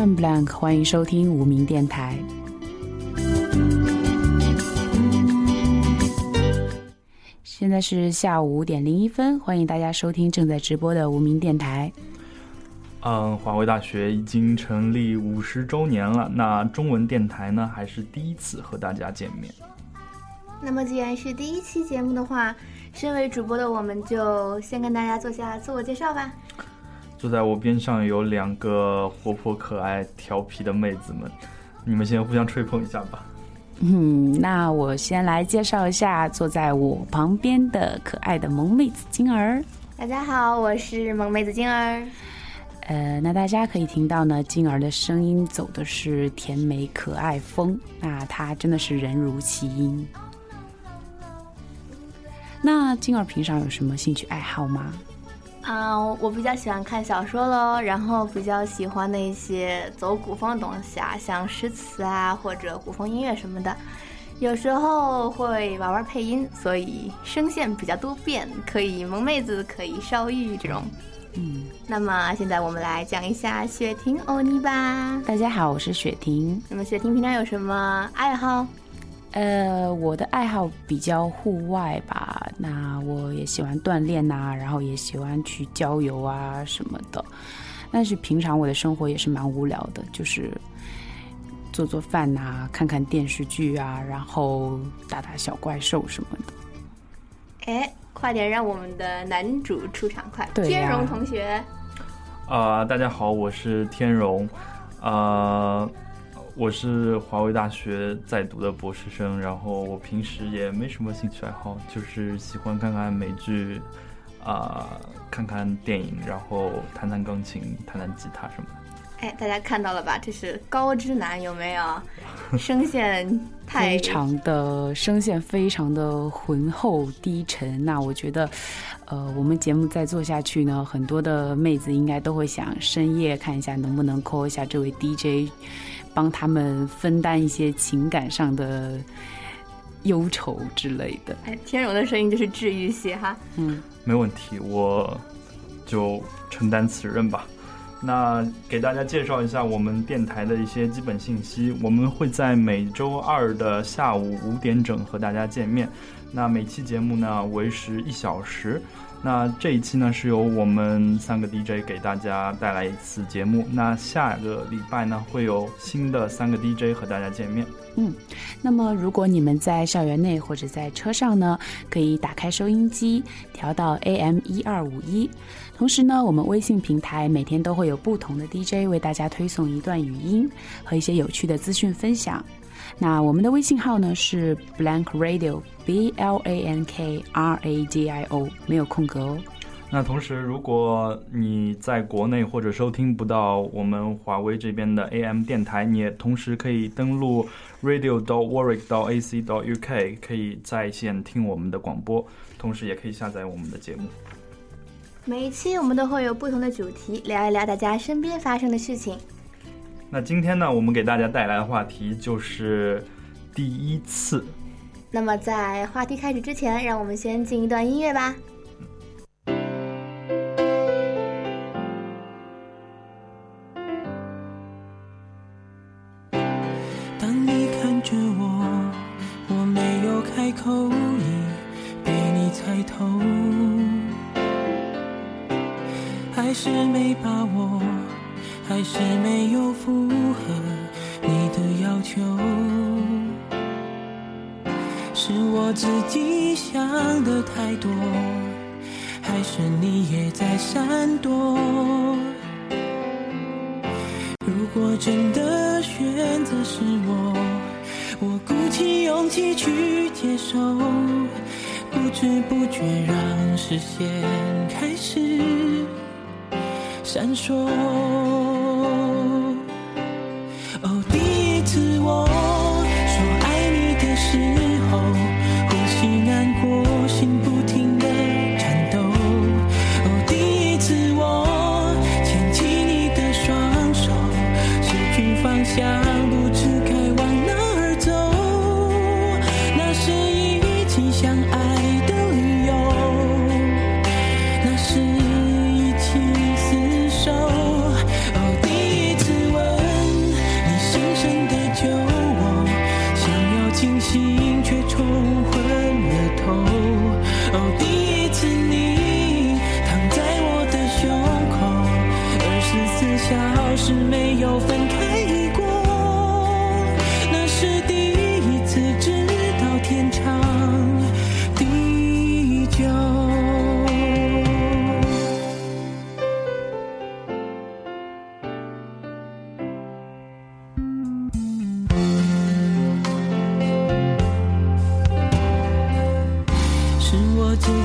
FM Blank，欢迎收听无名电台。现在是下午五点零一分，欢迎大家收听正在直播的无名电台。嗯，华为大学已经成立五十周年了，那中文电台呢，还是第一次和大家见面。那么既然是第一期节目的话，身为主播的我们就先跟大家做下自我介绍吧。坐在我边上有两个活泼可爱、调皮的妹子们，你们先互相吹捧一下吧。嗯，那我先来介绍一下坐在我旁边的可爱的萌妹子金儿。大家好，我是萌妹子金儿。呃，那大家可以听到呢，金儿的声音走的是甜美可爱风，那她真的是人如其音。那金儿平常有什么兴趣爱好吗？啊，我比较喜欢看小说喽，然后比较喜欢那些走古风的东西啊，像诗词啊或者古风音乐什么的。有时候会玩玩配音，所以声线比较多变，可以萌妹子，可以烧玉这种。嗯，那么现在我们来讲一下雪婷欧尼吧。大家好，我是雪婷。那么雪婷平常有什么爱好？呃，我的爱好比较户外吧，那我也喜欢锻炼呐，然后也喜欢去郊游啊什么的。但是平常我的生活也是蛮无聊的，就是做做饭呐，看看电视剧啊，然后打打小怪兽什么的。哎，快点让我们的男主出场快！对天荣同学。啊，大家好，我是天荣，啊。我是华为大学在读的博士生，然后我平时也没什么兴趣爱好，就是喜欢看看美剧，啊，看看电影，然后弹弹钢琴、弹弹吉他什么的。哎，大家看到了吧？这是高知男，有没有？声线太非常的声线非常的浑厚低沉。那我觉得，呃，我们节目再做下去呢，很多的妹子应该都会想深夜看一下能不能 call 一下这位 DJ。帮他们分担一些情感上的忧愁之类的。哎，天荣的声音就是治愈系哈。嗯，没问题，我就承担此任吧。那给大家介绍一下我们电台的一些基本信息。我们会在每周二的下午五点整和大家见面。那每期节目呢为时一小时。那这一期呢是由我们三个 DJ 给大家带来一次节目。那下个礼拜呢会有新的三个 DJ 和大家见面。嗯，那么如果你们在校园内或者在车上呢，可以打开收音机调到 AM 一二五一。同时呢，我们微信平台每天都会有不同的 DJ 为大家推送一段语音和一些有趣的资讯分享。那我们的微信号呢是 Blank Radio，B L A N K R A D I O，没有空格哦。那同时，如果你在国内或者收听不到我们华为这边的 AM 电台，你也同时可以登录 radio dot warwick dot ac dot uk，可以在线听我们的广播，同时也可以下载我们的节目。每一期我们都会有不同的主题，聊一聊大家身边发生的事情。那今天呢，我们给大家带来的话题就是第一次。那么在话题开始之前，让我们先进一段音乐吧。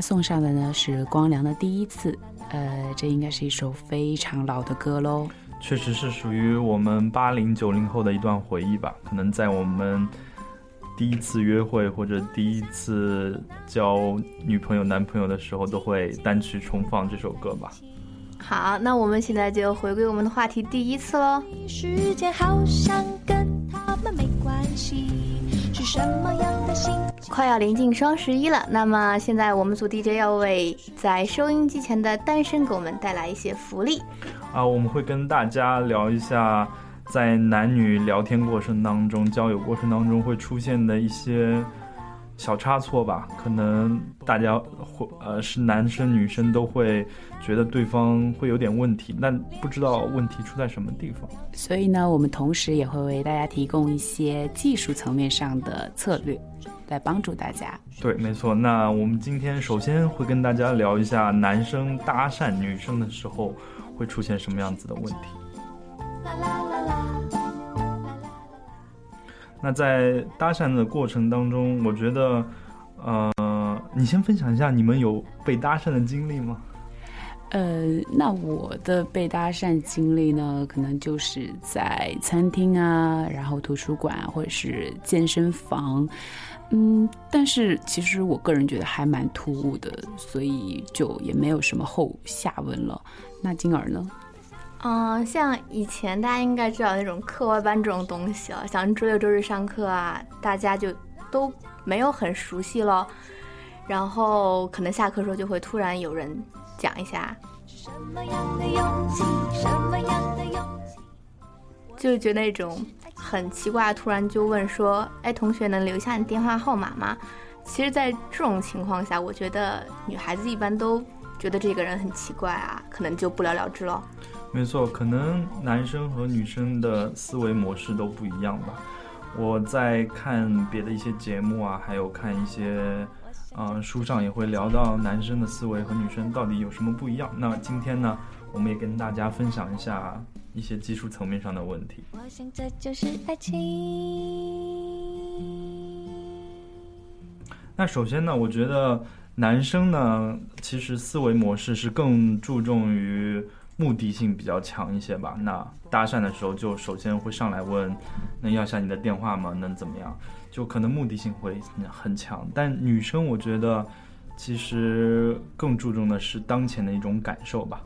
家送上的呢是光良的第一次，呃，这应该是一首非常老的歌喽。确实是属于我们八零九零后的一段回忆吧。可能在我们第一次约会或者第一次交女朋友、男朋友的时候，都会单曲重放这首歌吧。好，那我们现在就回归我们的话题，第一次喽。时间好像跟他们没关系，是什么样的心？快要临近双十一了，那么现在我们组 DJ 要为在收音机前的单身狗们带来一些福利。啊，我们会跟大家聊一下，在男女聊天过程当中、交友过程当中会出现的一些小差错吧。可能大家会呃是男生女生都会觉得对方会有点问题，但不知道问题出在什么地方。所以呢，我们同时也会为大家提供一些技术层面上的策略，来帮助大家。对，没错。那我们今天首先会跟大家聊一下男生搭讪女生的时候会出现什么样子的问题。啦啦啦啦。那在搭讪的过程当中，我觉得，呃，你先分享一下你们有被搭讪的经历吗？呃，那我的被搭讪经历呢，可能就是在餐厅啊，然后图书馆或者是健身房，嗯，但是其实我个人觉得还蛮突兀的，所以就也没有什么后下文了。那金儿呢？嗯，像以前大家应该知道那种课外班这种东西啊，像周六周日上课啊，大家就都没有很熟悉咯。然后可能下课时候就会突然有人讲一下，什么样的勇气？什么样的勇气？就觉得那种很奇怪，突然就问说：“哎，同学能留下你电话号码吗？”其实，在这种情况下，我觉得女孩子一般都觉得这个人很奇怪啊，可能就不了了之了。没错，可能男生和女生的思维模式都不一样吧。我在看别的一些节目啊，还有看一些，呃，书上也会聊到男生的思维和女生到底有什么不一样。那今天呢，我们也跟大家分享一下一些技术层面上的问题。我想这就是爱情。那首先呢，我觉得男生呢，其实思维模式是更注重于目的性比较强一些吧。那搭讪的时候，就首先会上来问，能要下你的电话吗？能怎么样？就可能目的性会很强。但女生，我觉得其实更注重的是当前的一种感受吧。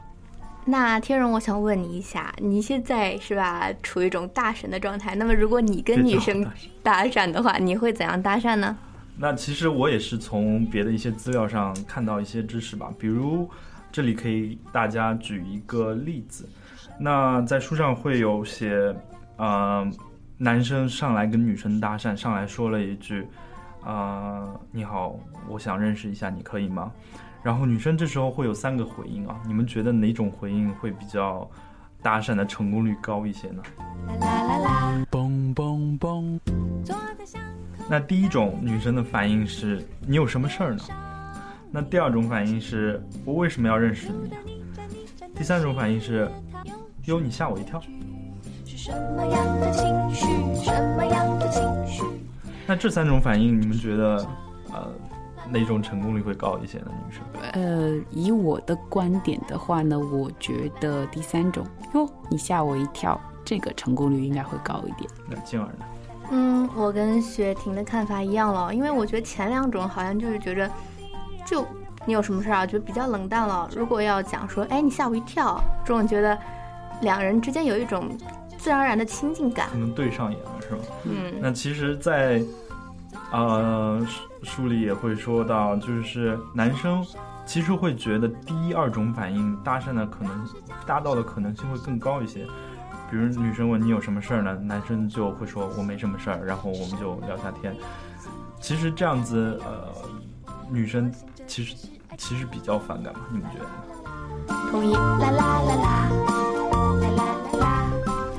那天荣，我想问你一下，你现在是吧处于一种大神的状态？那么如果你跟女生搭讪的话，你会怎样搭讪呢？那其实我也是从别的一些资料上看到一些知识吧，比如这里可以大家举一个例子，那在书上会有写，呃，男生上来跟女生搭讪，上来说了一句，啊，你好，我想认识一下，你可以吗？然后女生这时候会有三个回应啊，你们觉得哪种回应会比较搭讪的成功率高一些呢？啦啦啦啦，嘣嘣嘣，坐在巷口那第一种女生的反应是你有什么事儿呢？那第二种反应是我为什么要认识你？第三种反应是哟你吓我一跳。是什么样的情绪？什么样的情绪？那这三种反应你们觉得呃哪种成功率会高一些呢？女生？呃，以我的观点的话呢，我觉得第三种哟，你吓我一跳，这个成功率应该会高一点。那静儿呢？嗯，我跟雪婷的看法一样了，因为我觉得前两种好像就是觉着，就你有什么事儿啊，就比较冷淡了。如果要讲说，哎，你吓我一跳，这种觉得两人之间有一种自然而然的亲近感可。能对上眼了是吧？嗯，那其实在，呃书书里也会说到，就是男生其实会觉得第一、二种反应搭讪的可能搭到的可能性会更高一些。比如女生问你有什么事儿呢，男生就会说我没什么事儿，然后我们就聊下天。其实这样子，呃，女生其实其实比较反感嘛，你们觉得呢？同意。啦啦啦啦，啦啦啦啦，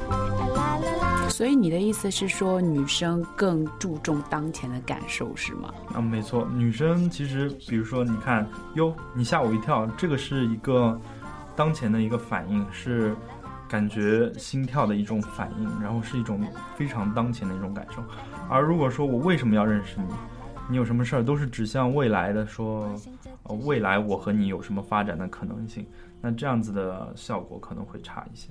啦啦啦啦。所以你的意思是说，女生更注重当前的感受是吗？啊，没错，女生其实，比如说，你看，哟，你吓我一跳，这个是一个当前的一个反应，是感觉心跳的一种反应，然后是一种非常当前的一种感受。而如果说我为什么要认识你，你有什么事儿，都是指向未来的，说，呃，未来我和你有什么发展的可能性，那这样子的效果可能会差一些。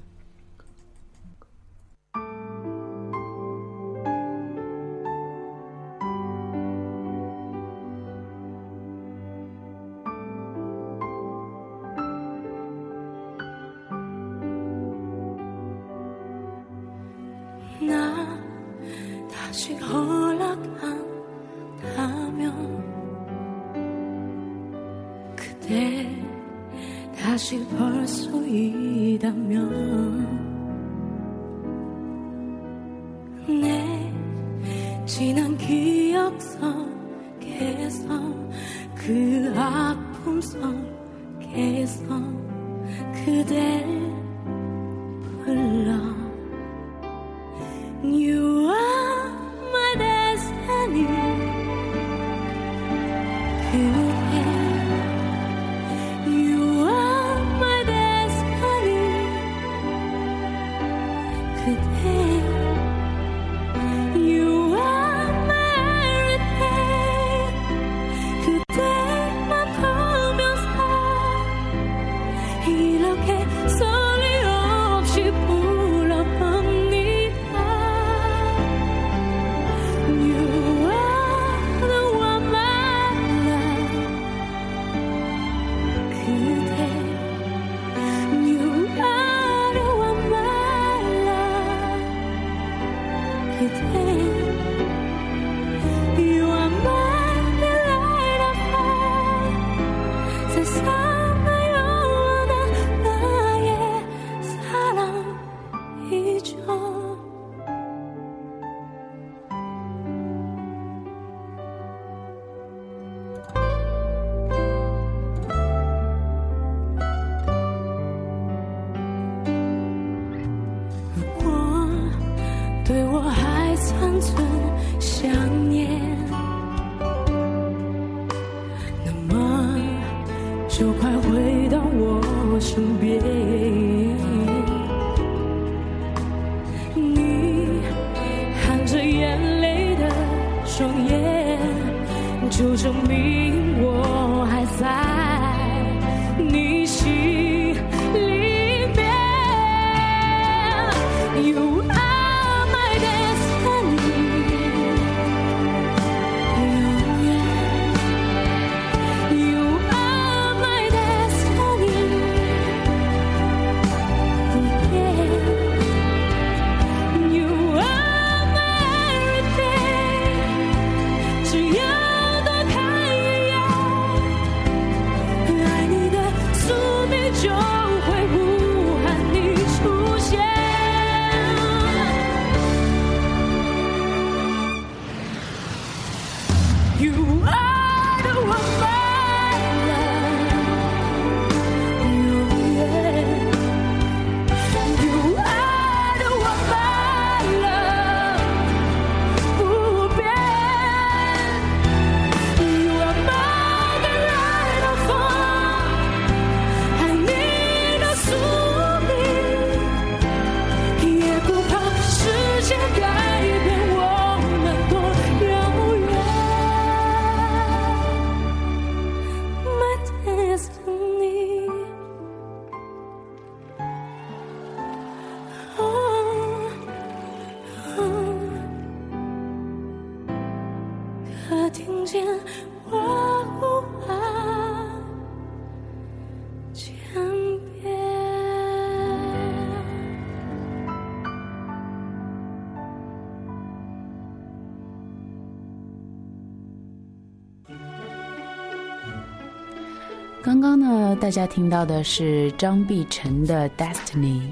大家听到的是张碧晨的《Destiny》。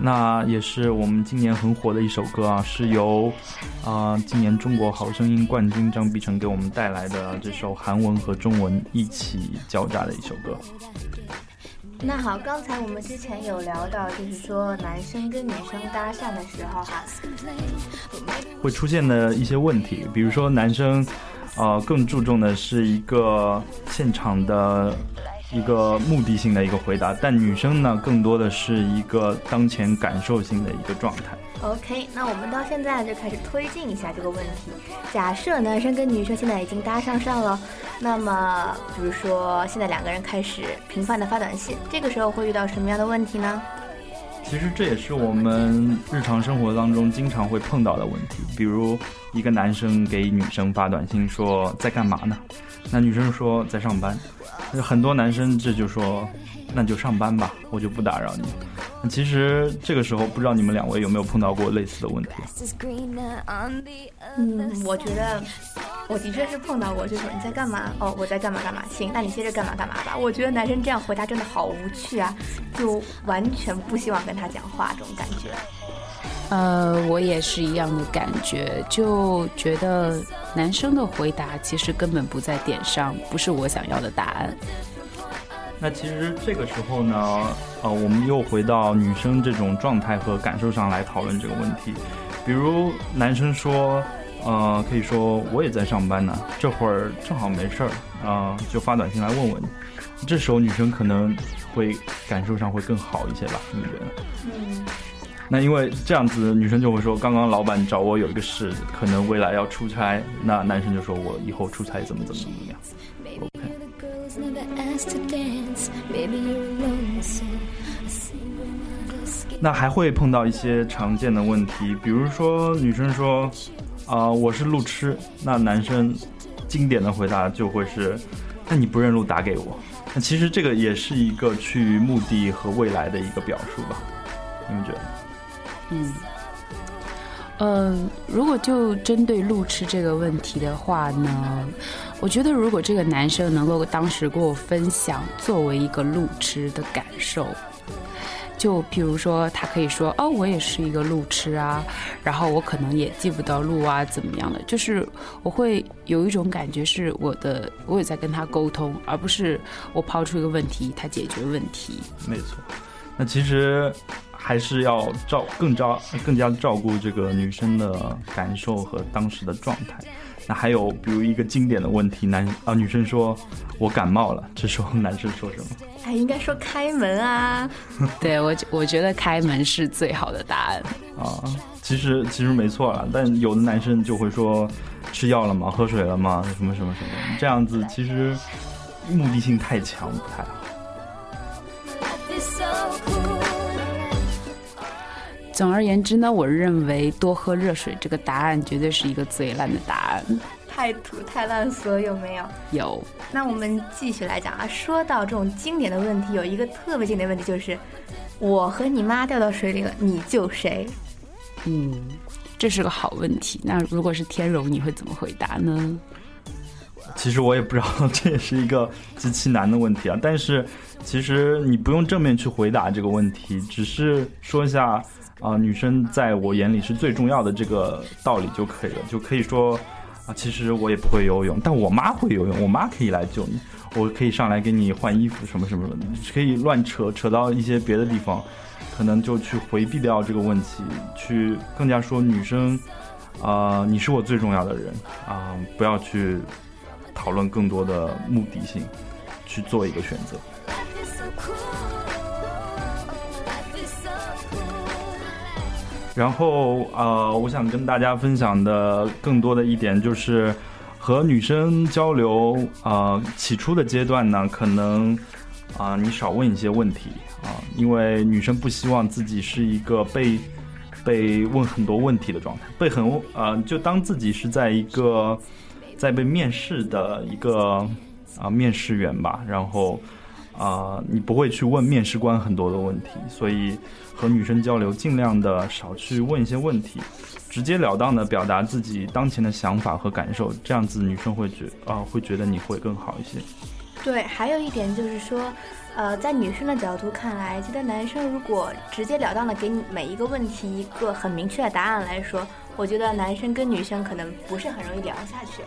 那也是我们今年很火的一首歌啊，是由啊、今年中国好声音冠军张碧晨给我们带来的这首韩文和中文一起交杂的一首歌。那好，刚才我们之前有聊到，就是说男生跟女生搭讪的时候哈，会出现的一些问题，比如说男生，呃，更注重的是一个现场的一个目的性的一个回答，但女生呢，更多的是一个当前感受性的一个状态。OK，那我们到现在就开始推进一下这个问题。假设男生跟女生现在已经搭上上了，那么比如说现在两个人开始频繁的发短信，这个时候会遇到什么样的问题呢？其实这也是我们日常生活当中经常会碰到的问题，比如一个男生给女生发短信说在干嘛呢？那女生说在上班，很多男生这就说那就上班吧，我就不打扰你。那其实这个时候不知道你们两位有没有碰到过类似的问题啊？嗯，我觉得我的确是碰到过，就是你在干嘛？哦，我在干嘛干嘛。行，那你接着干嘛干嘛吧。我觉得男生这样回答真的好无趣啊，就完全不希望跟他讲话这种感觉。呃，我也是一样的感觉，就觉得男生的回答其实根本不在点上，不是我想要的答案。那其实这个时候呢，呃，我们又回到女生这种状态和感受上来讨论这个问题。比如男生说，呃，可以说我也在上班呢，这会儿正好没事儿，啊、就发短信来问问你。这时候女生可能会感受上会更好一些吧？你们觉得？嗯，那因为这样子，女生就会说，刚刚老板找我有一个事，可能未来要出差，那男生就说我以后出差怎么怎么怎么样。OK。那还会碰到一些常见的问题，比如说女生说，啊、我是路痴，那男生经典的回答就会是，那你不认路打给我。那其实这个也是一个去目的和未来的一个表述吧？你们觉得？嗯，呃，如果就针对路痴这个问题的话呢，我觉得如果这个男生能够当时跟我分享作为一个路痴的感受。就比如说，他可以说：“哦，我也是一个路痴啊，然后我可能也记不到路啊，怎么样的？”就是我会有一种感觉，是我的，我也在跟他沟通，而不是我抛出一个问题，他解决问题。没错。那其实还是要照更照更加照顾这个女生的感受和当时的状态。那还有比如一个经典的问题，男啊女生说我感冒了，这时候男生说什么？哎，应该说开门啊。对我我觉得开门是最好的答案。啊，其实其实没错了，但有的男生就会说吃药了吗？喝水了吗？什么什么什么，这样子其实目的性太强，不太好。总而言之呢，我认为多喝热水这个答案绝对是一个最烂的答案。太土太烂俗有没有？有。那我们继续来讲啊，说到这种经典的问题，有一个特别经典的问题就是，我和你妈掉到水里了，你救谁？嗯，这是个好问题。那如果是天荣，你会怎么回答呢？其实我也不知道，这也是一个极其难的问题啊。但是其实你不用正面去回答这个问题，只是说一下啊，女生在我眼里是最重要的这个道理就可以了，就可以说。啊，其实我也不会游泳，但我妈会游泳，我妈可以来救你，我可以上来给你换衣服什么什么的，可以乱扯扯到一些别的地方，可能就去回避掉这个问题，去更加说女生，啊，你是我最重要的人啊，不要去讨论更多的目的性，去做一个选择。然后呃，我想跟大家分享的更多的一点就是，和女生交流啊，起初的阶段呢，可能啊，你少问一些问题啊，因为女生不希望自己是一个被被问很多问题的状态，被很啊，就当自己是在一个在被面试的一个啊面试员吧，然后啊，你不会去问面试官很多的问题，所以。和女生交流，尽量的少去问一些问题，直截了当的表达自己当前的想法和感受，这样子女生会觉啊会觉得你会更好一些。对，还有一点就是说，呃，在女生的角度看来，觉得男生如果直截了当的给你每一个问题一个很明确的答案来说，我觉得男生跟女生可能不是很容易聊下去。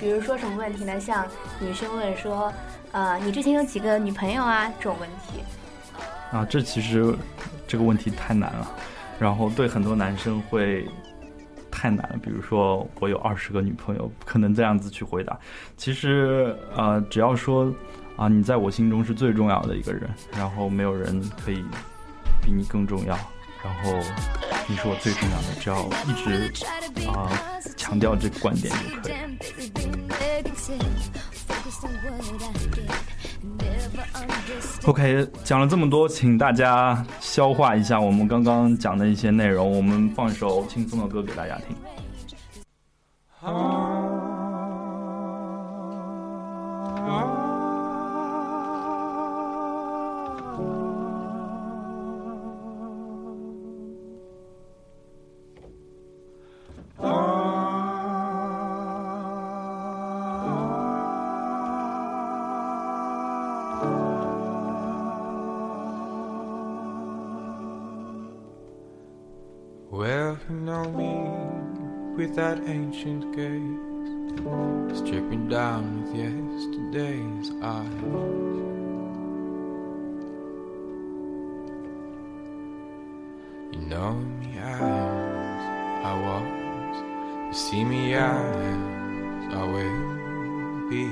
比如说什么问题呢？像女生问说，呃，你之前有几个女朋友啊？这种问题。啊，这其实。这个问题太难了，然后对很多男生会太难了。比如说，我有二十个女朋友，不可能这样子去回答。其实，呃，只要说啊，你在我心中是最重要的一个人，然后没有人可以比你更重要，然后你是我最重要的，只要一直啊强调这个观点就可以。OK，讲了这么多，请大家消化一下我们刚刚讲的一些内容。我们放一首轻松的歌给大家听。That ancient gaze, stripping down with yesterday's eyes. You know me as I was, you see me as I will be.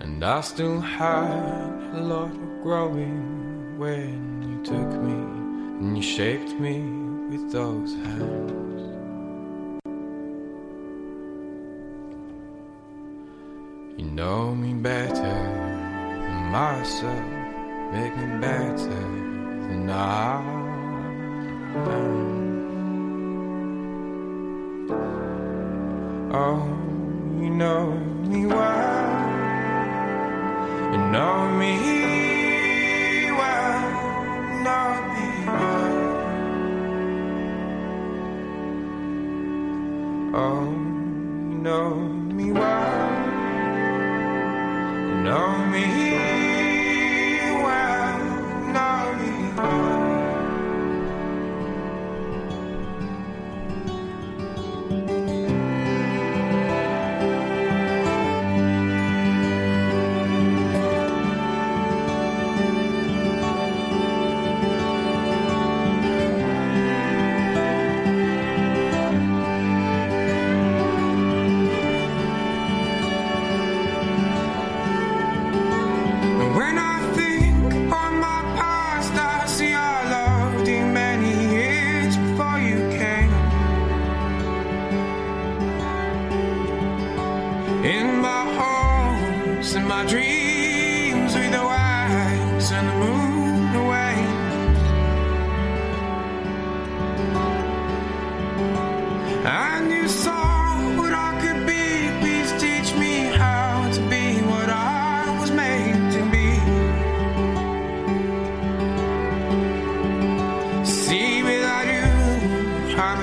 And I still have a lot of growing when you took me and you shaped me with those hands. You know me better than myself, make me better than I am. Oh, you know me well, you know me. Oh, you know me well. You know me.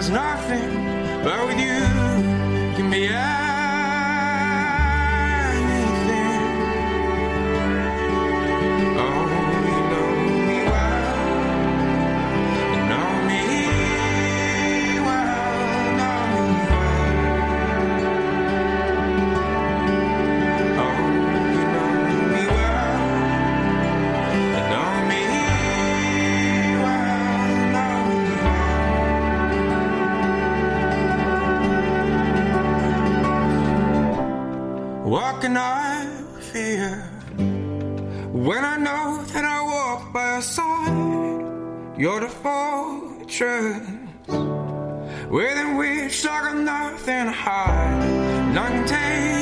nothing but with you can be. mountains.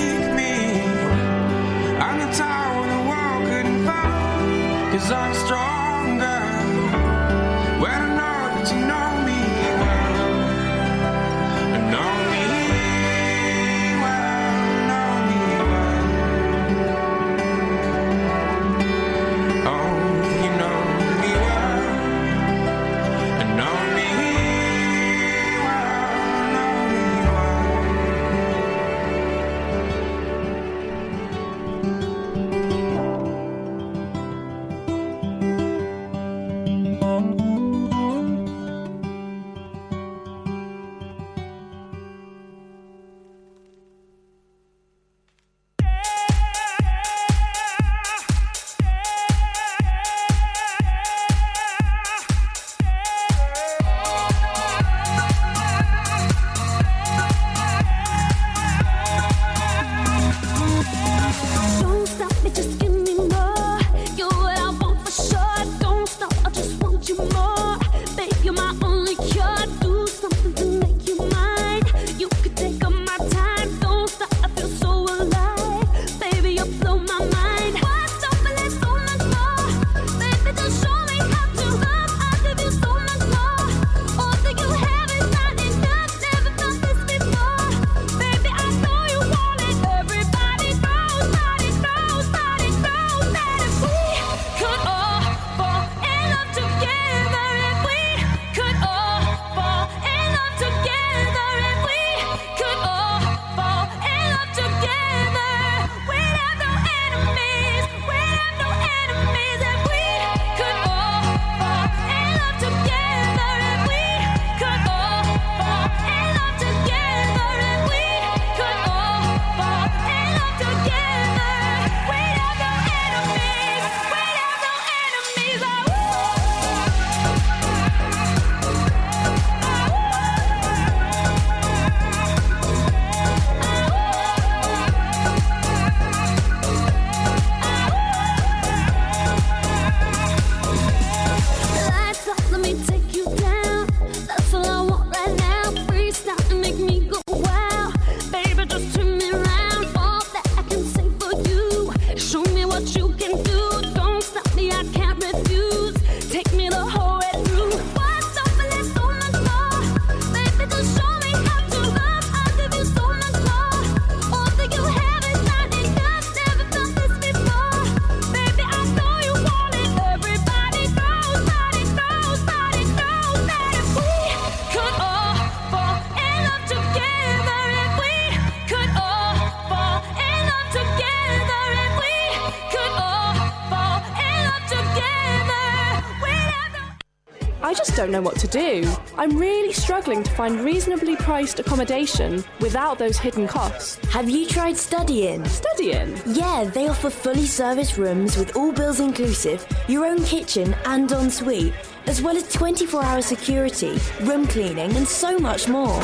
know what to do. I'm really struggling to find reasonably priced accommodation without those hidden costs. Have you tried studying? Studying? Yeah, they offer fully serviced rooms with all bills inclusive, your own kitchen and ensuite, as well as 24 hour security, room cleaning, and so much more.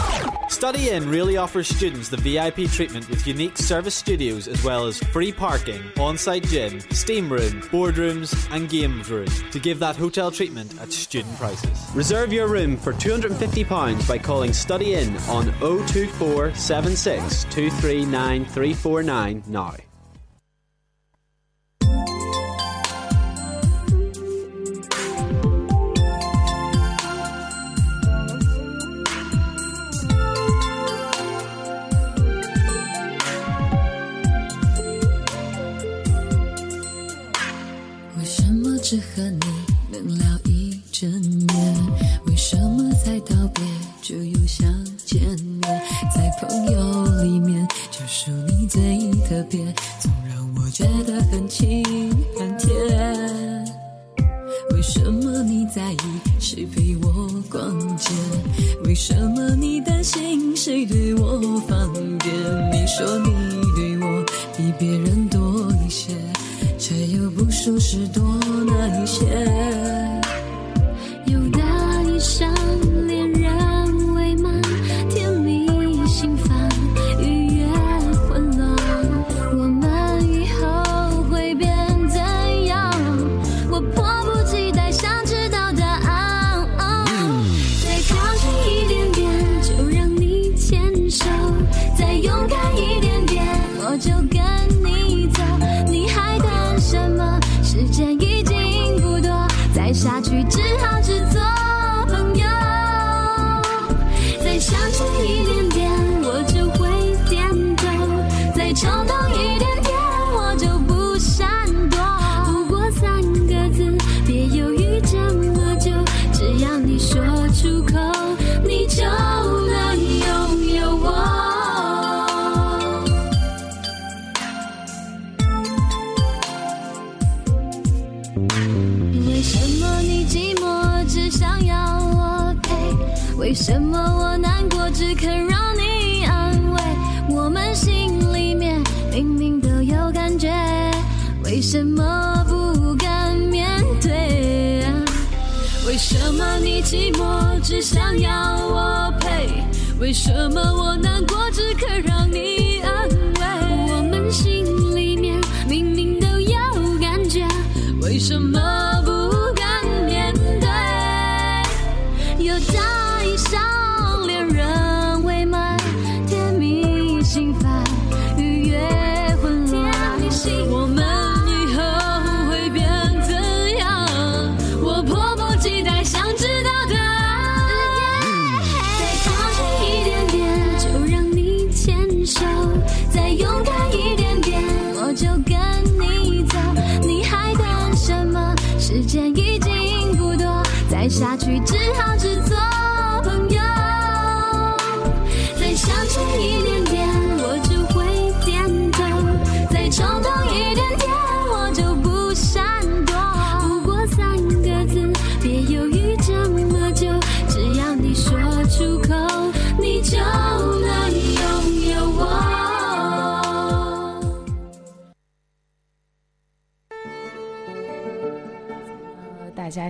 Study Inn really offers students the VIP treatment with unique service studios as well as free parking, on site gym, steam room, boardrooms, and games room to give that hotel treatment at student prices. Reserve your room for £250 by calling Study Inn on 024 now. 只和你能聊一整夜。为什么才道别就又想见面？在朋友里面，就数你最特别，总让我觉得很亲很甜。为什么你在意谁陪我逛街？为什么你担心谁对我放电？你说你对我比别人多一些。却又不说是多那一些。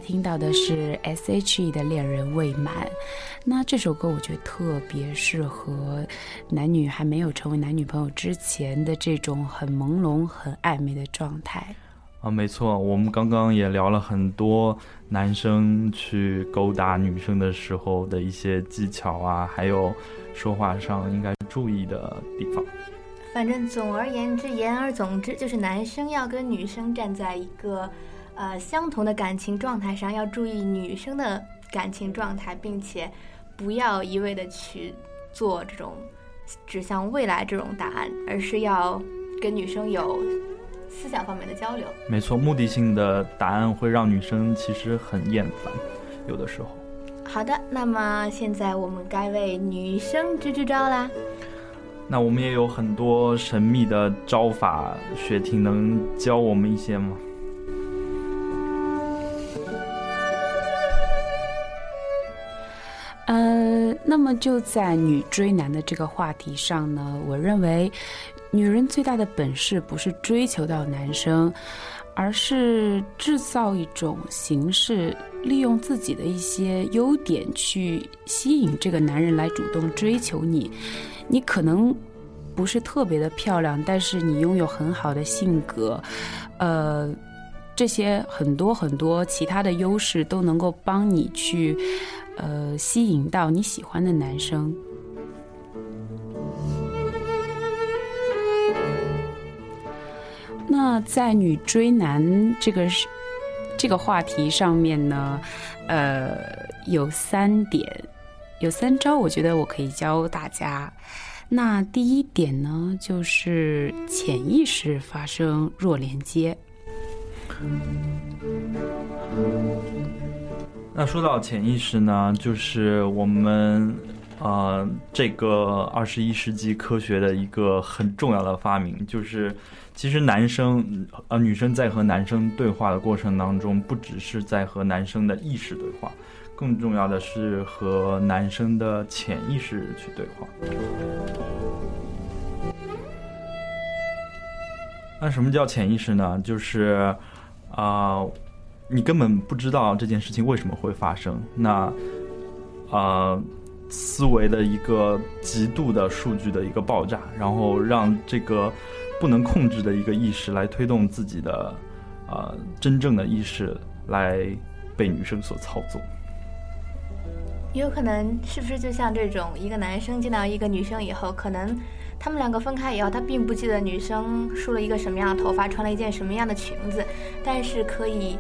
听到的是 S.H.E 的《恋人未满》，那这首歌我觉得特别适合男女还没有成为男女朋友之前的这种很朦胧、很暧昧的状态。啊，没错，我们刚刚也聊了很多男生去勾搭女生的时候的一些技巧啊，还有说话上应该注意的地方。反正总而言之，言而总之，就是男生要跟女生站在一个呃相同的感情状态上，要注意女生的感情状态，并且不要一味的去做这种指向未来这种答案，而是要跟女生有思想方面的交流。没错，目的性的答案会让女生其实很厌烦，有的时候。好的，那么现在我们该为女生支支招啦。那我们也有很多神秘的招法，雪婷能教我们一些吗？呃，那么就在女追男的这个话题上呢，我认为，女人最大的本事不是追求到男生，而是制造一种形式，利用自己的一些优点去吸引这个男人来主动追求你。你可能不是特别的漂亮，但是你拥有很好的性格，呃。这些很多很多其他的优势都能够帮你去，呃，吸引到你喜欢的男生。那在女追男这个这个话题上面呢，呃，有三点，有三招，我觉得我可以教大家。那第一点呢，就是潜意识发生弱连接。那说到潜意识呢，就是我们呃这个二十一世纪科学的一个很重要的发明，就是其实男生呃女生在和男生对话的过程当中，不只是在和男生的意识对话，更重要的是和男生的潜意识去对话。那什么叫潜意识呢？就是啊、你根本不知道这件事情为什么会发生。那啊、思维的一个极度的数据的一个爆炸，然后让这个不能控制的一个意识来推动自己的呃真正的意识来被女生所操纵。也有可能是不是就像这种，一个男生见到一个女生以后，可能他们两个分开以后，他并不记得女生梳了一个什么样的头发，穿了一件什么样的裙子，但是可以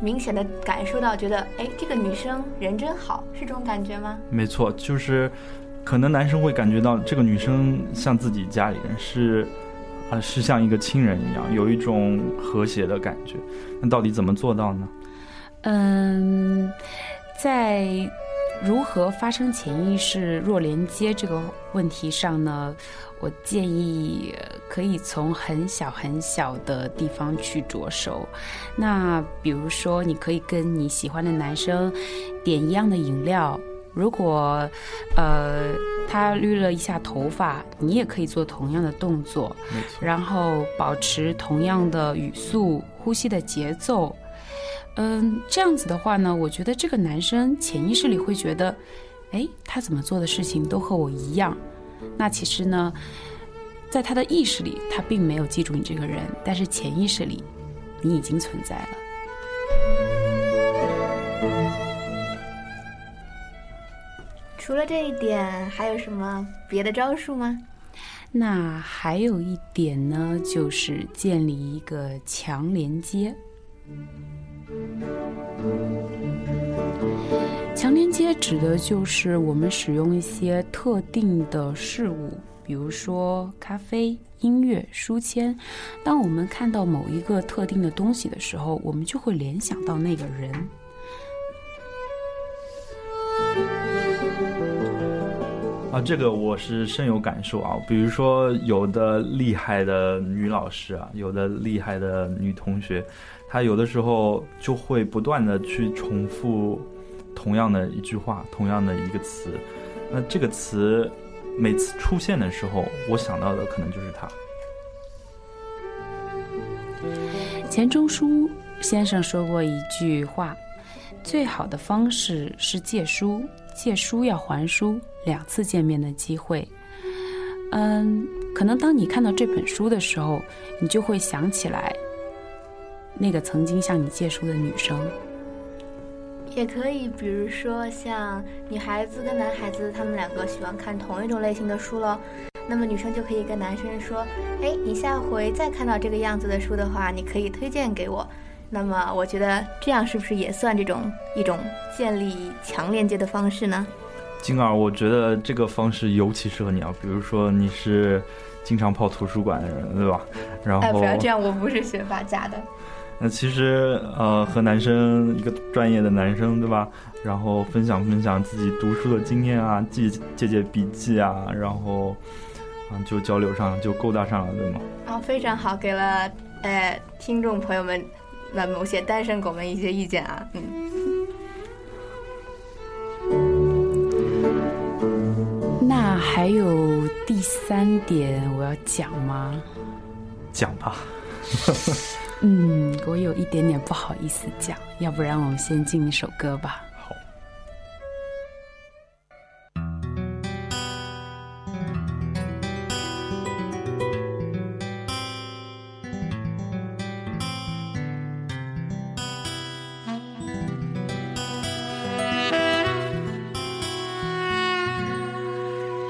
明显的感受到，觉得哎，这个女生人真好，是这种感觉吗？没错，就是可能男生会感觉到这个女生像自己家里人，是啊、是像一个亲人一样，有一种和谐的感觉。那到底怎么做到呢？嗯，在如何发生潜意识弱连接这个问题上呢，我建议呃可以从很小很小的地方去着手。那比如说，你可以跟你喜欢的男生点一样的饮料。如果，呃，他捋了一下头发，你也可以做同样的动作，然后保持同样的语速、呼吸的节奏。嗯，这样子的话呢，我觉得这个男生潜意识里会觉得，哎，他怎么做的事情都和我一样。那其实呢，在他的意识里，他并没有记住你这个人，但是潜意识里，你已经存在了。除了这一点，还有什么别的招数吗？那还有一点呢，就是建立一个强连接。强连接指的就是我们使用一些特定的事物，比如说咖啡、音乐、书签。当我们看到某一个特定的东西的时候，我们就会联想到那个人。啊，这个我是深有感受啊。比如说，有的厉害的女老师啊，有的厉害的女同学，他有的时候就会不断的去重复同样的一句话，同样的一个词。那这个词每次出现的时候，我想到的可能就是他。钱钟书先生说过一句话：“最好的方式是借书，借书要还书，两次见面的机会。”嗯，可能当你看到这本书的时候，你就会想起来那个曾经向你借书的女生。也可以，比如说像女孩子跟男孩子，他们两个喜欢看同一种类型的书咯。那么女生就可以跟男生说：“哎，你下回再看到这个样子的书的话，你可以推荐给我。”那么我觉得这样是不是也算这种一种建立强链接的方式呢？金儿，我觉得这个方式尤其适合你啊。比如说你是经常泡图书馆的人，对吧？然后哎，不要这样，我不是学霸家的。那其实呃，和男生一个专业的男生对吧？然后分享分享自己读书的经验啊，记借借笔记啊，然后啊就交流上就勾搭上了，对吗？啊，非常好，给了呃听众朋友们那某些单身狗们一些意见啊，嗯。那还有第三点我要讲吗？讲吧。嗯，我有一点点不好意思讲，要不然我们先进一首歌吧。好。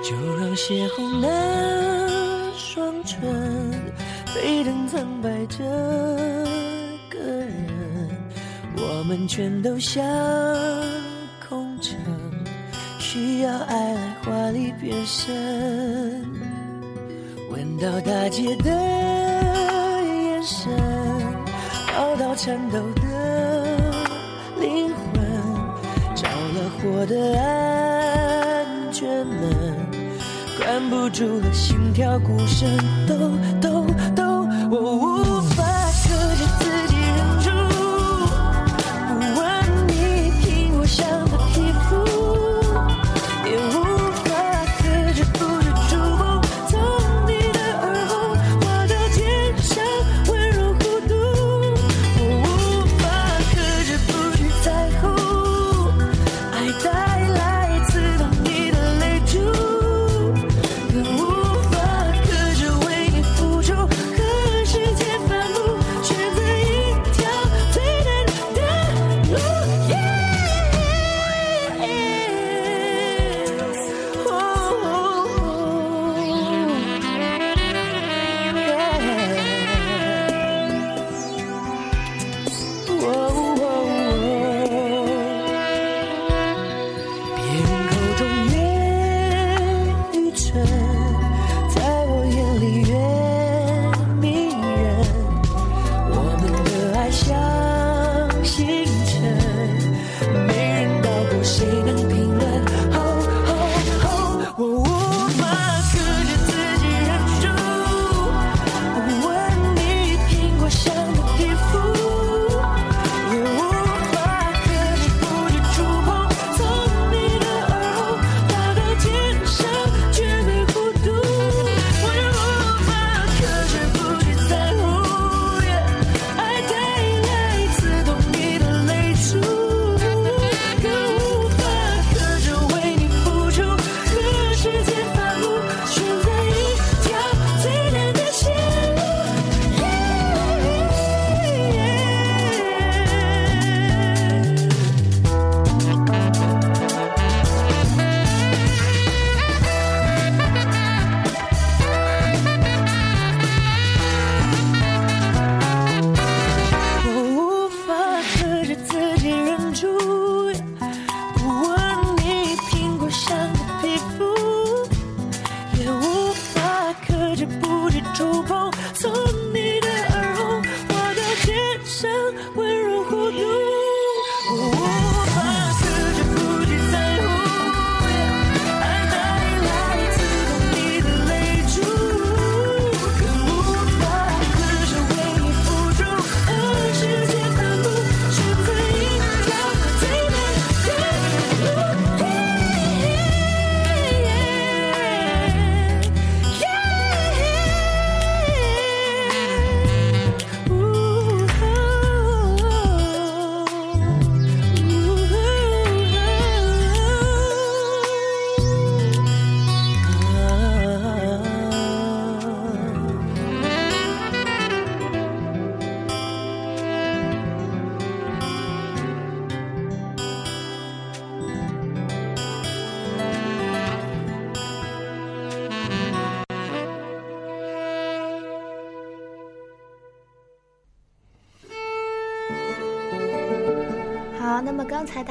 就让血红了双唇，沸腾苍白这个人，我我们全都像空城，需要爱来华丽变身。闻到大姐的眼神，熬到颤抖的灵魂，着了火的安全门，关不住了心跳鼓声，抖抖抖，我无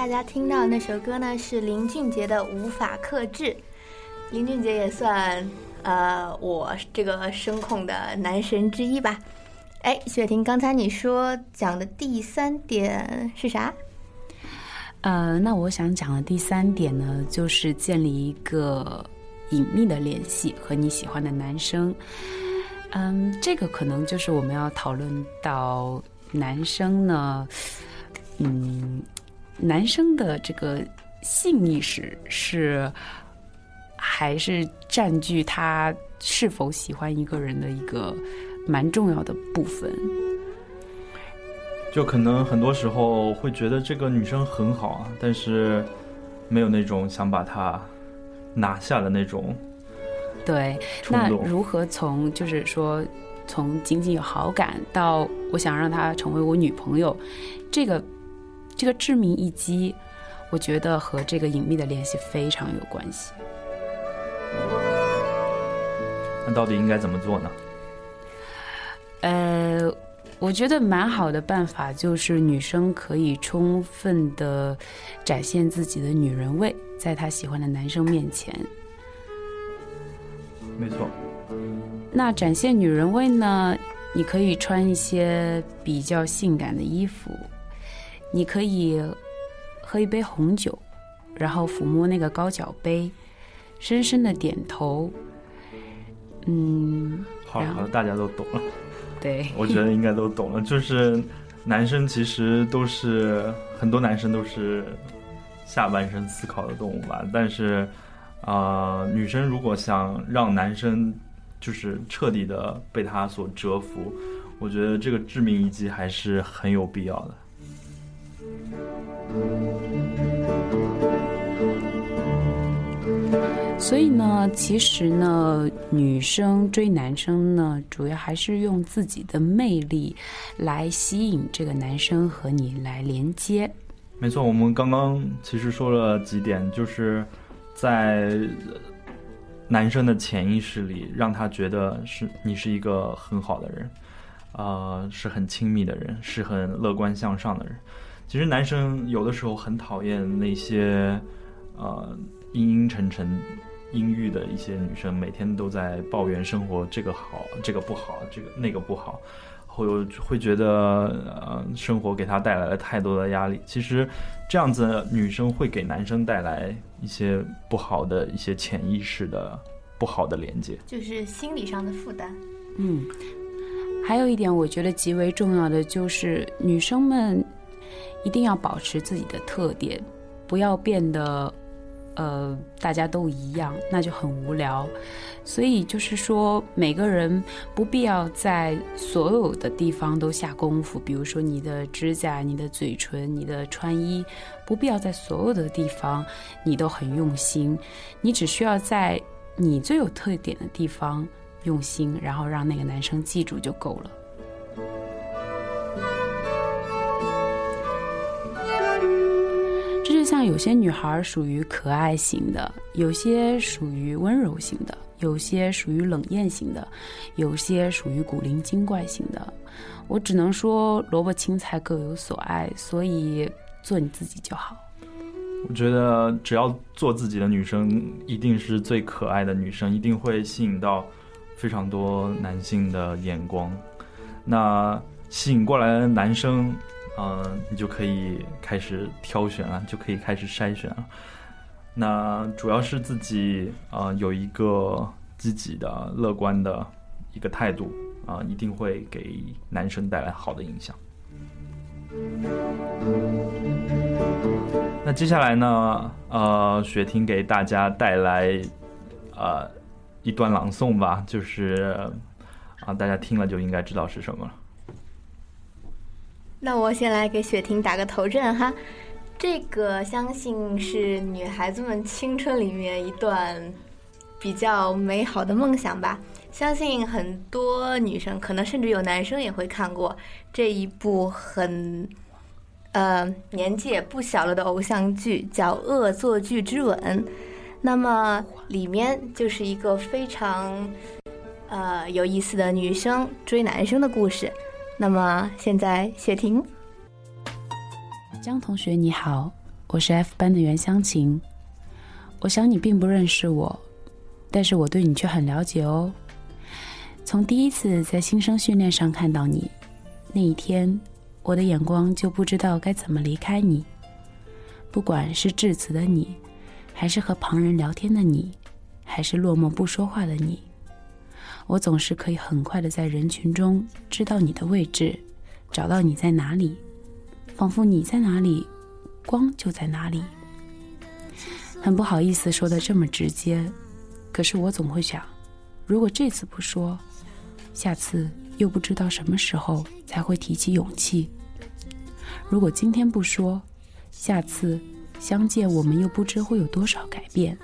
大家听到那首歌呢，是林俊杰的《无法克制》。林俊杰也算呃我这个声控的男神之一吧。哎，雪婷，刚才你说讲的第三点是啥？呃，那我想讲的第三点呢，就是建立一个隐秘的联系和你喜欢的男生。嗯，这个可能就是我们要讨论到男生呢，嗯，男生的这个性意识是还是占据他是否喜欢一个人的一个蛮重要的部分。就可能很多时候会觉得这个女生很好啊，但是没有那种想把她拿下的那种。对，那如何从就是说从仅仅有好感到我想让她成为我女朋友，这个这个致命一击，我觉得和这个隐秘的联系非常有关系。那到底应该怎么做呢？呃，我觉得蛮好的办法就是女生可以充分的展现自己的女人味，在她喜欢的男生面前。没错，那展现女人味呢？你可以穿一些比较性感的衣服，你可以喝一杯红酒，然后抚摸那个高脚杯，深深的点头。嗯，好了大家都懂了。对，我觉得应该都懂了，就是男生其实都是很多男生都是下半身思考的动物吧，但是啊、呃女生如果想让男生就是彻底的被他所折服，我觉得这个致命一击还是很有必要的。所以呢，其实呢，女生追男生呢，主要还是用自己的魅力来吸引这个男生和你来连接。没错，我们刚刚其实说了几点，就是在男生的潜意识里，让他觉得是你是一个很好的人，呃，是很亲密的人，是很乐观向上的人。其实男生有的时候很讨厌那些呃阴阴沉沉、阴郁的一些女生，每天都在抱怨生活这个好，这个不好，这个那个不好。会有会觉得呃生活给他带来了太多的压力。其实这样子女生会给男生带来一些不好的一些潜意识的不好的连接。就是心理上的负担。嗯，还有一点我觉得极为重要的就是女生们一定要保持自己的特点，不要变得呃大家都一样，那就很无聊。所以就是说，每个人不必要在所有的地方都下功夫，比如说你的指甲、你的嘴唇、你的穿衣，不必要在所有的地方你都很用心，你只需要在你最有特点的地方用心，然后让那个男生记住就够了。有些女孩属于可爱型的，有些属于温柔型的，有些属于冷艳型的，有些属于古灵精怪型的。我只能说萝卜青菜各有所爱，所以做你自己就好。我觉得只要做自己的女生，一定是最可爱的女生，一定会吸引到非常多男性的眼光。那吸引过来的男生，嗯、你就可以开始挑选了，就可以开始筛选了。那主要是自己啊、呃有一个积极的、乐观的一个态度啊、一定会给男生带来好的影响。那接下来呢，呃，雪婷给大家带来呃一段朗诵吧，就是啊、大家听了就应该知道是什么了。那我先来给雪婷打个头阵哈，这个相信是女孩子们青春里面一段比较美好的梦想吧。相信很多女生，可能甚至有男生也会看过这一部很，呃，年纪也不小了的偶像剧，叫《恶作剧之吻》。那么里面就是一个非常，呃，有意思的女生追男生的故事。那么现在，谢婷，江同学你好，我是 F 班的袁湘琴。我想你并不认识我，但是我对你却很了解哦。从第一次在新生训练上看到你，那一天，我的眼光就不知道该怎么离开你。不管是致辞的你，还是和旁人聊天的你，还是落寞不说话的你，我总是可以很快的在人群中知道你的位置，找到你在哪里。仿佛你在哪里，光就在哪里。很不好意思说的这么直接，可是我总会想，如果这次不说，下次又不知道什么时候才会提起勇气。如果今天不说，下次相见我们又不知会有多少改变。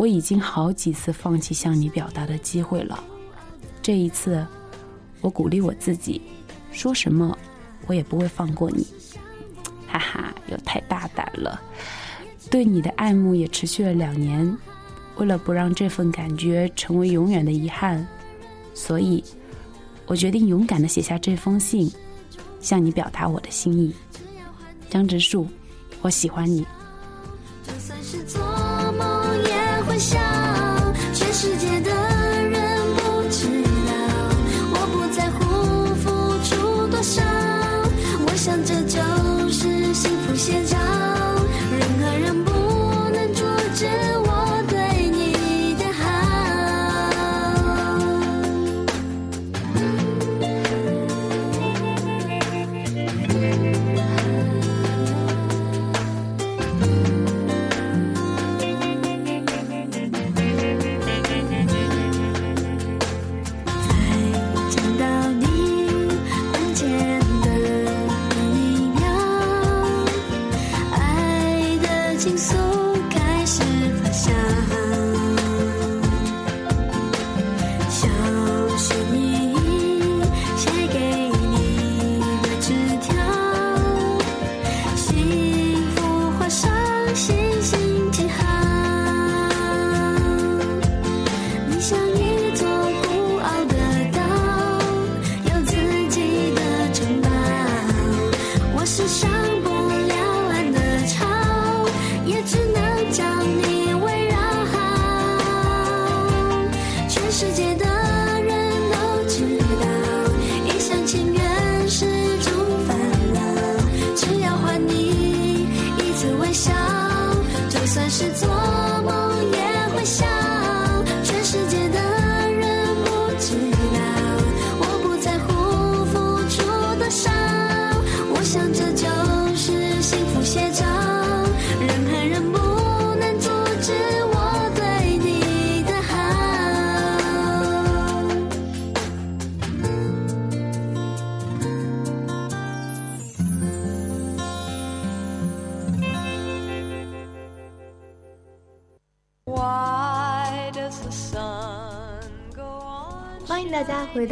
我已经好几次放弃向你表达的机会了，这一次，我鼓励我自己，说什么。我也不会放过你，哈哈，又太大胆了。对你的爱慕也持续了两年，为了不让这份感觉成为永远的遗憾，所以，我决定勇敢的写下这封信，向你表达我的心意。张植树，我喜欢你。想，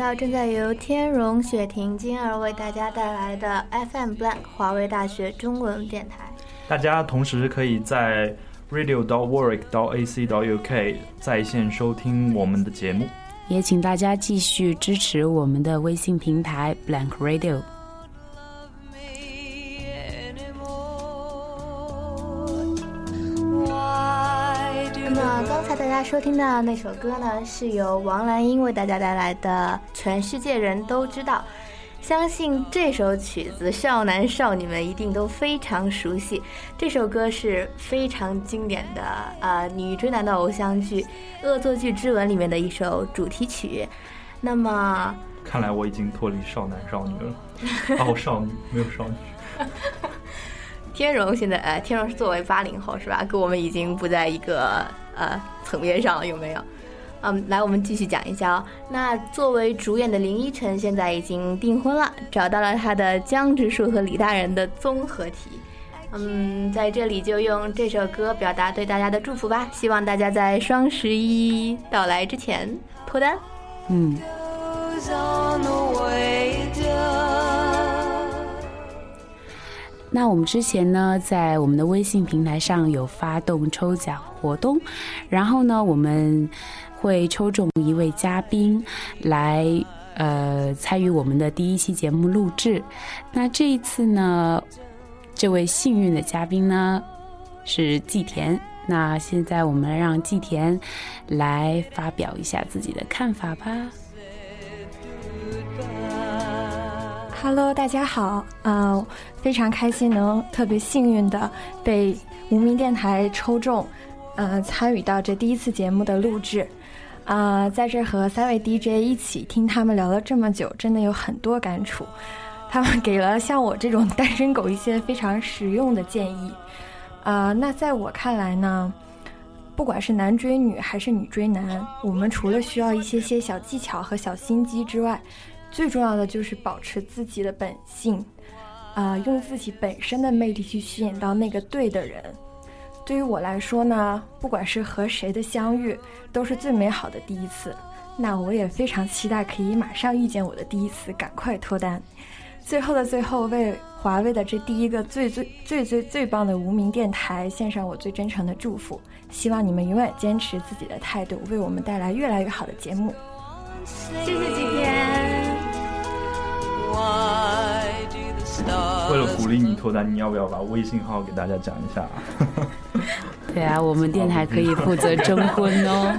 到正在由天荣、雪婷、金儿为大家带来的 FM Blank 华为大学中文电台。大家同时可以在 radio dot warwick dot ac dot uk 在线收听我们的节目。也请大家继续支持我们的微信平台 Blank Radio。收听的那首歌呢，是由王蓝英为大家带来的《全世界人都知道》。相信这首曲子少男少女们一定都非常熟悉。这首歌是非常经典的呃女追男的偶像剧《恶作剧之吻》里面的一首主题曲。那么看来我已经脱离少男少女了，哦，少女没有少女。天荣现在呃，天荣是作为八零后是吧？跟我们已经不在一个呃层面上，有没有？嗯，来，我们继续讲一下哦。那作为主演的林依晨现在已经订婚了，找到了他的江直树和李大人的综合体。嗯，在这里就用这首歌表达对大家的祝福吧，希望大家在双十一到来之前脱单。嗯，那我们之前呢，在我们的微信平台上有发动抽奖活动，然后呢，我们会抽中一位嘉宾来呃参与我们的第一期节目录制。那这一次呢，这位幸运的嘉宾呢是季田。那现在我们让季田来发表一下自己的看法吧。Hello，大家好，啊、非常开心能特别幸运的被无名电台抽中，呃，参与到这第一次节目的录制，啊、在这和三位 DJ 一起听他们聊了这么久，真的有很多感触，他们给了像我这种单身狗一些非常实用的建议，啊、那在我看来呢。不管是男追女还是女追男，我们除了需要一些些小技巧和小心机之外，最重要的就是保持自己的本性，啊、用自己本身的魅力去吸引到那个对的人。对于我来说呢，不管是和谁的相遇，都是最美好的第一次。那我也非常期待可以马上遇见我的第一次，赶快脱单。最后的最后，为华为的这第一个最最最最最棒的无名电台献上我最真诚的祝福，希望你们永远坚持自己的态度，为我们带来越来越好的节目。谢谢季田。为了鼓励你脱单，你要不要把微信号给大家讲一下？对啊，我们电台可以负责征婚哦。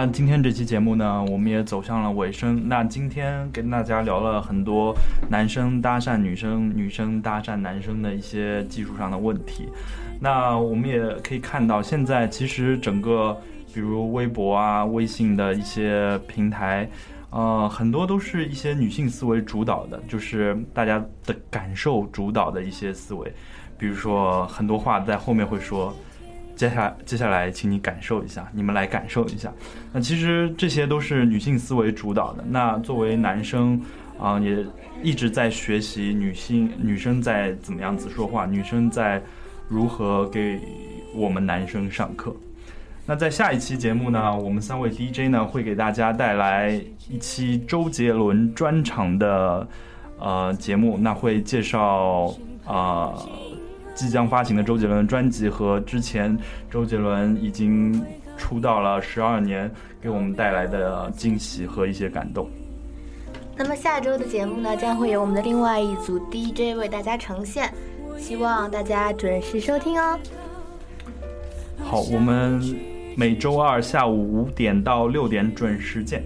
那今天这期节目呢，我们也走向了尾声。那今天跟大家聊了很多男生搭讪女生、女生搭讪男生的一些技术上的问题。那我们也可以看到，现在其实整个，比如微博啊、微信的一些平台，呃，很多都是一些女性思维主导的，就是大家的感受主导的一些思维。比如说，很多话在后面会说。接下来，接下来，请你感受一下，你们来感受一下。那其实这些都是女性思维主导的。那作为男生，啊、也一直在学习女性女生在怎么样子说话，女生在如何给我们男生上课。那在下一期节目呢，我们三位 DJ 呢会给大家带来一期周杰伦专场的呃节目，那会介绍啊。呃即将发行的周杰伦专辑和之前周杰伦已经出道了十二年给我们带来的惊喜和一些感动。那么下周的节目呢，将会有我们的另外一组 DJ 为大家呈现，希望大家准时收听哦。好，我们每周二下午五点到六点准时见。